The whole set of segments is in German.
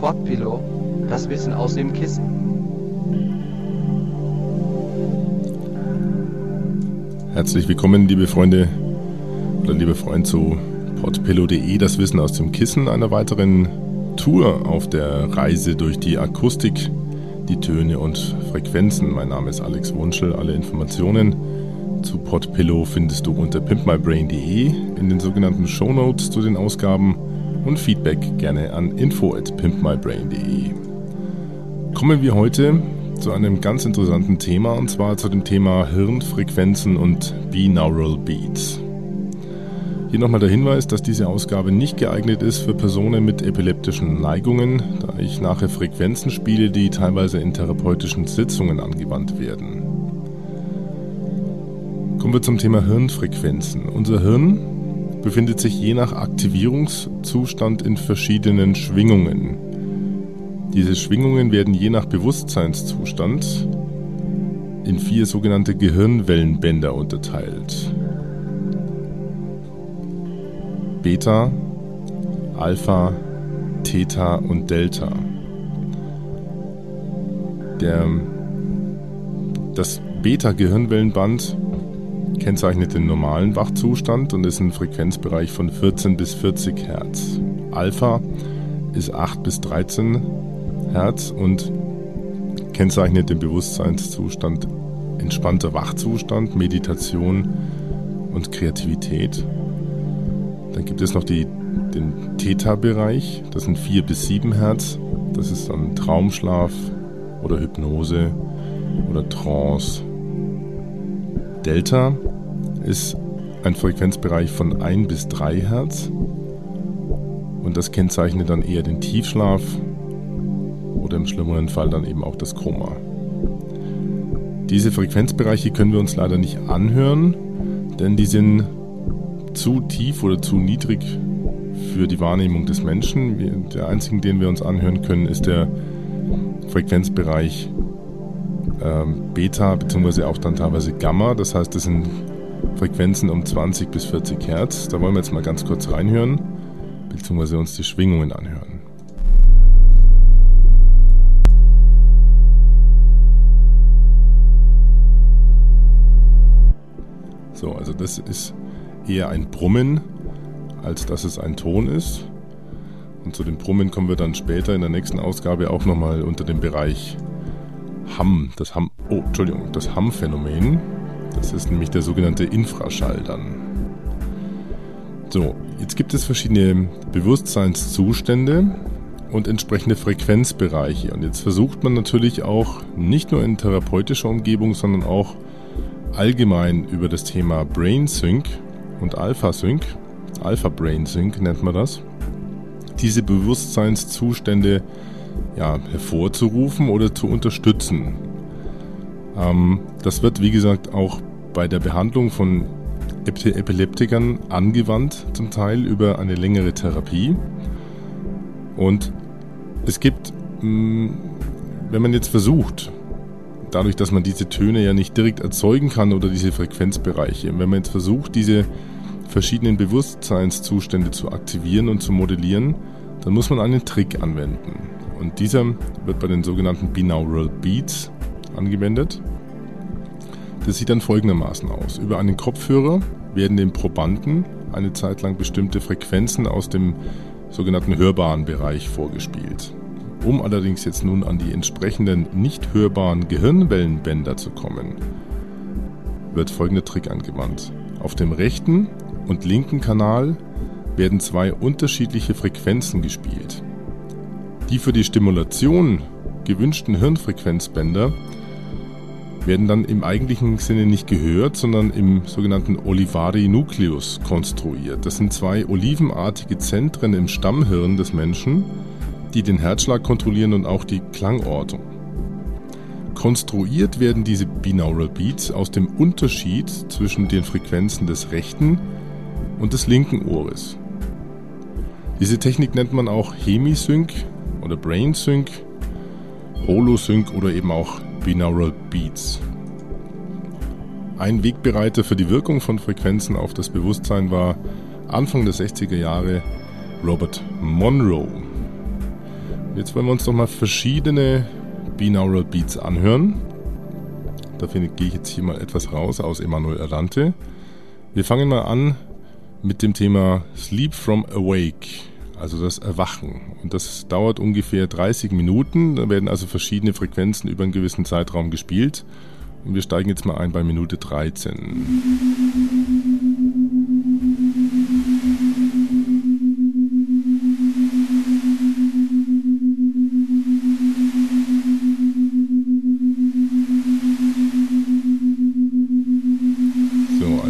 Podpillow, das Wissen aus dem Kissen. Herzlich willkommen, liebe Freunde oder liebe Freund zu podpillow.de, das Wissen aus dem Kissen, einer weiteren Tour auf der Reise durch die Akustik, die Töne und Frequenzen. Mein Name ist Alex Wunschel. Alle Informationen zu Podpillow findest du unter pimpmybrain.de in den sogenannten Show Notes zu den Ausgaben und Feedback gerne an info at pimpmybrain.de. Kommen wir heute zu einem ganz interessanten Thema und zwar zu dem Thema Hirnfrequenzen und Binaural Beats. Hier nochmal der Hinweis, dass diese Ausgabe nicht geeignet ist für Personen mit epileptischen Neigungen, da ich nachher Frequenzen spiele, die teilweise in therapeutischen Sitzungen angewandt werden. Kommen wir zum Thema Hirnfrequenzen. Unser Hirn befindet sich je nach Aktivierungszustand in verschiedenen Schwingungen. Diese Schwingungen werden je nach Bewusstseinszustand in vier sogenannte Gehirnwellenbänder unterteilt. Beta, Alpha, Theta und Delta. Der, das Beta-Gehirnwellenband kennzeichnet den normalen Wachzustand und ist ein Frequenzbereich von 14 bis 40 Hertz. Alpha ist 8 bis 13 Hertz und kennzeichnet den Bewusstseinszustand entspannter Wachzustand, Meditation und Kreativität. Dann gibt es noch die, den Theta-Bereich, das sind 4 bis 7 Hertz. Das ist dann Traumschlaf oder Hypnose oder Trance. Delta ist ein Frequenzbereich von 1 bis 3 Hertz und das kennzeichnet dann eher den Tiefschlaf oder im schlimmeren Fall dann eben auch das Koma. Diese Frequenzbereiche können wir uns leider nicht anhören, denn die sind zu tief oder zu niedrig für die Wahrnehmung des Menschen. Der einzige, den wir uns anhören können, ist der Frequenzbereich ähm, Beta bzw. auch dann teilweise Gamma. Das heißt, das sind Frequenzen um 20 bis 40 Hertz. Da wollen wir jetzt mal ganz kurz reinhören bzw. uns die Schwingungen anhören. So, also das ist eher ein Brummen, als dass es ein Ton ist. Und zu dem Brummen kommen wir dann später in der nächsten Ausgabe auch nochmal unter dem Bereich Hamm, das Hamm, oh, Entschuldigung, das Hamm-Phänomen. Das ist nämlich der sogenannte Infraschall dann. So, jetzt gibt es verschiedene Bewusstseinszustände und entsprechende Frequenzbereiche. Und jetzt versucht man natürlich auch nicht nur in therapeutischer Umgebung, sondern auch allgemein über das Thema Brain Sync und Alpha Sync, Alpha Brain Sync nennt man das, diese Bewusstseinszustände ja, hervorzurufen oder zu unterstützen. Ähm, das wird, wie gesagt, auch bei der Behandlung von Epileptikern angewandt, zum Teil über eine längere Therapie. Und es gibt, mm, wenn man jetzt versucht, dadurch, dass man diese Töne ja nicht direkt erzeugen kann oder diese Frequenzbereiche, wenn man jetzt versucht, diese verschiedenen Bewusstseinszustände zu aktivieren und zu modellieren, dann muss man einen Trick anwenden. Und dieser wird bei den sogenannten Binaural Beats angewendet. Das sieht dann folgendermaßen aus. Über einen Kopfhörer werden dem Probanden eine Zeit lang bestimmte Frequenzen aus dem sogenannten hörbaren Bereich vorgespielt. Um allerdings jetzt nun an die entsprechenden nicht hörbaren Gehirnwellenbänder zu kommen, wird folgender Trick angewandt. Auf dem rechten und linken Kanal werden zwei unterschiedliche Frequenzen gespielt. Die für die Stimulation gewünschten Hirnfrequenzbänder werden dann im eigentlichen Sinne nicht gehört, sondern im sogenannten Olivari-Nucleus konstruiert. Das sind zwei olivenartige Zentren im Stammhirn des Menschen, die den Herzschlag kontrollieren und auch die Klangortung. Konstruiert werden diese Binaural Beats aus dem Unterschied zwischen den Frequenzen des rechten und des linken Ohres. Diese Technik nennt man auch Hemisync oder Brain Sync, Holosync oder eben auch Binaural Beats. Ein Wegbereiter für die Wirkung von Frequenzen auf das Bewusstsein war Anfang der 60er Jahre Robert Monroe. Jetzt wollen wir uns doch mal verschiedene Binaural Beats anhören. Dafür gehe ich jetzt hier mal etwas raus aus Emanuel Arante. Wir fangen mal an mit dem Thema Sleep from Awake, also das Erwachen. Und das dauert ungefähr 30 Minuten. Da werden also verschiedene Frequenzen über einen gewissen Zeitraum gespielt. Und wir steigen jetzt mal ein bei Minute 13.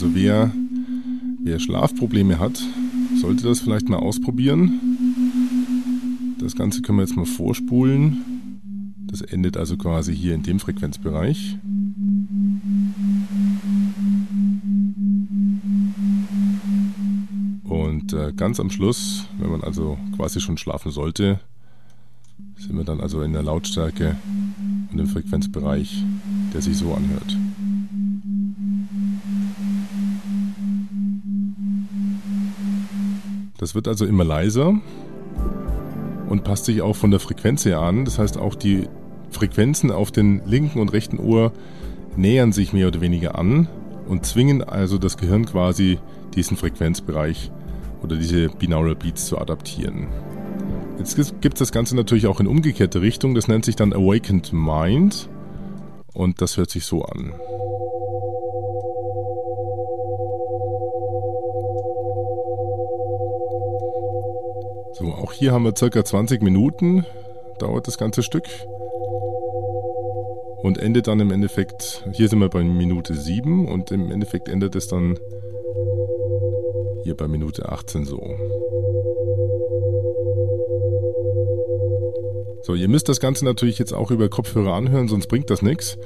Also wer, wer Schlafprobleme hat, sollte das vielleicht mal ausprobieren. Das Ganze können wir jetzt mal vorspulen. Das endet also quasi hier in dem Frequenzbereich. Und äh, ganz am Schluss, wenn man also quasi schon schlafen sollte, sind wir dann also in der Lautstärke und im Frequenzbereich, der sich so anhört. Das wird also immer leiser und passt sich auch von der Frequenz her an. Das heißt, auch die Frequenzen auf den linken und rechten Ohr nähern sich mehr oder weniger an und zwingen also das Gehirn quasi diesen Frequenzbereich oder diese Binaural Beats zu adaptieren. Jetzt gibt es das Ganze natürlich auch in umgekehrte Richtung. Das nennt sich dann Awakened Mind und das hört sich so an. So, auch hier haben wir circa 20 Minuten, dauert das ganze Stück. Und endet dann im Endeffekt, hier sind wir bei Minute 7 und im Endeffekt endet es dann hier bei Minute 18 so. So, ihr müsst das Ganze natürlich jetzt auch über Kopfhörer anhören, sonst bringt das nichts.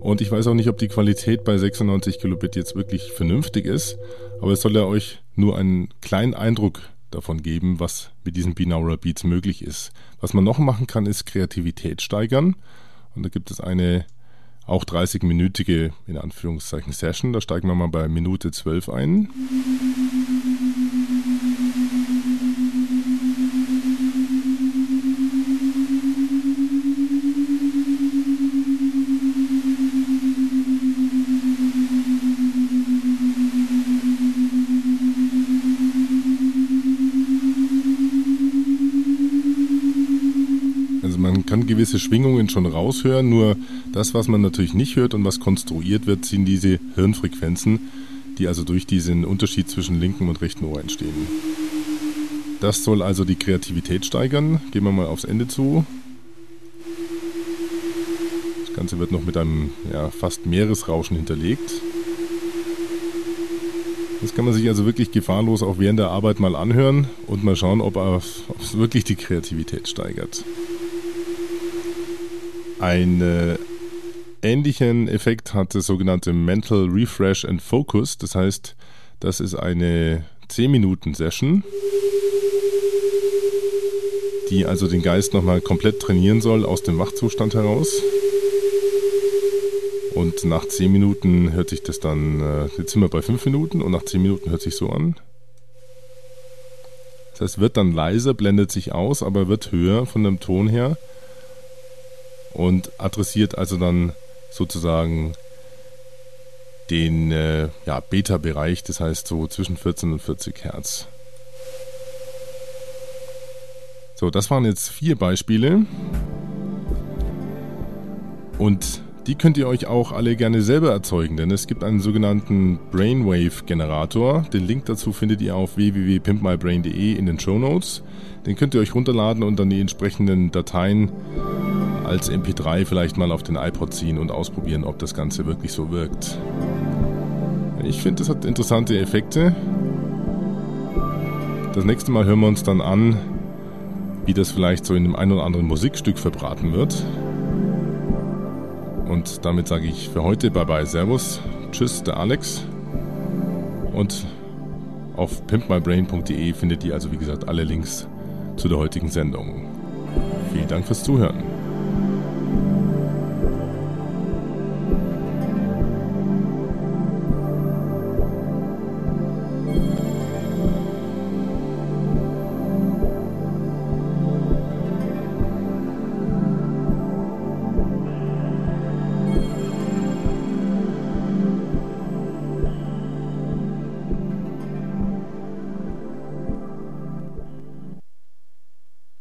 Und ich weiß auch nicht, ob die Qualität bei 96 Kilobit jetzt wirklich vernünftig ist, aber es soll ja euch nur einen kleinen Eindruck davon geben, was mit diesen Binaural Beats möglich ist. Was man noch machen kann, ist Kreativität steigern. Und da gibt es eine auch 30-minütige, in Anführungszeichen, Session. Da steigen wir mal bei Minute 12 ein. man kann gewisse Schwingungen schon raushören, nur das, was man natürlich nicht hört und was konstruiert wird, sind diese Hirnfrequenzen, die also durch diesen Unterschied zwischen linkem und rechten Ohr entstehen. Das soll also die Kreativität steigern. Gehen wir mal aufs Ende zu. Das Ganze wird noch mit einem ja, fast Meeresrauschen hinterlegt. Das kann man sich also wirklich gefahrlos auch während der Arbeit mal anhören und mal schauen, ob es wirklich die Kreativität steigert. Einen ähnlichen Effekt hat das sogenannte Mental Refresh and Focus. Das heißt, das ist eine 10-Minuten-Session, die also den Geist nochmal komplett trainieren soll aus dem Wachzustand heraus. Und nach 10 Minuten hört sich das dann, äh, jetzt sind wir bei 5 Minuten und nach 10 Minuten hört sich so an. Das heißt, wird dann leiser, blendet sich aus, aber wird höher von dem Ton her und adressiert also dann sozusagen den äh, ja, Beta-Bereich, das heißt so zwischen 14 und 40 Hertz. So, das waren jetzt vier Beispiele. Und die könnt ihr euch auch alle gerne selber erzeugen, denn es gibt einen sogenannten Brainwave-Generator. Den Link dazu findet ihr auf www.pimpmybrain.de in den Show Notes. Den könnt ihr euch runterladen und dann die entsprechenden Dateien als MP3 vielleicht mal auf den iPod ziehen und ausprobieren, ob das Ganze wirklich so wirkt. Ich finde, es hat interessante Effekte. Das nächste Mal hören wir uns dann an, wie das vielleicht so in dem ein oder anderen Musikstück verbraten wird. Und damit sage ich für heute Bye bye Servus. Tschüss, der Alex. Und auf pimpmybrain.de findet ihr also wie gesagt alle Links zu der heutigen Sendung. Vielen Dank fürs Zuhören.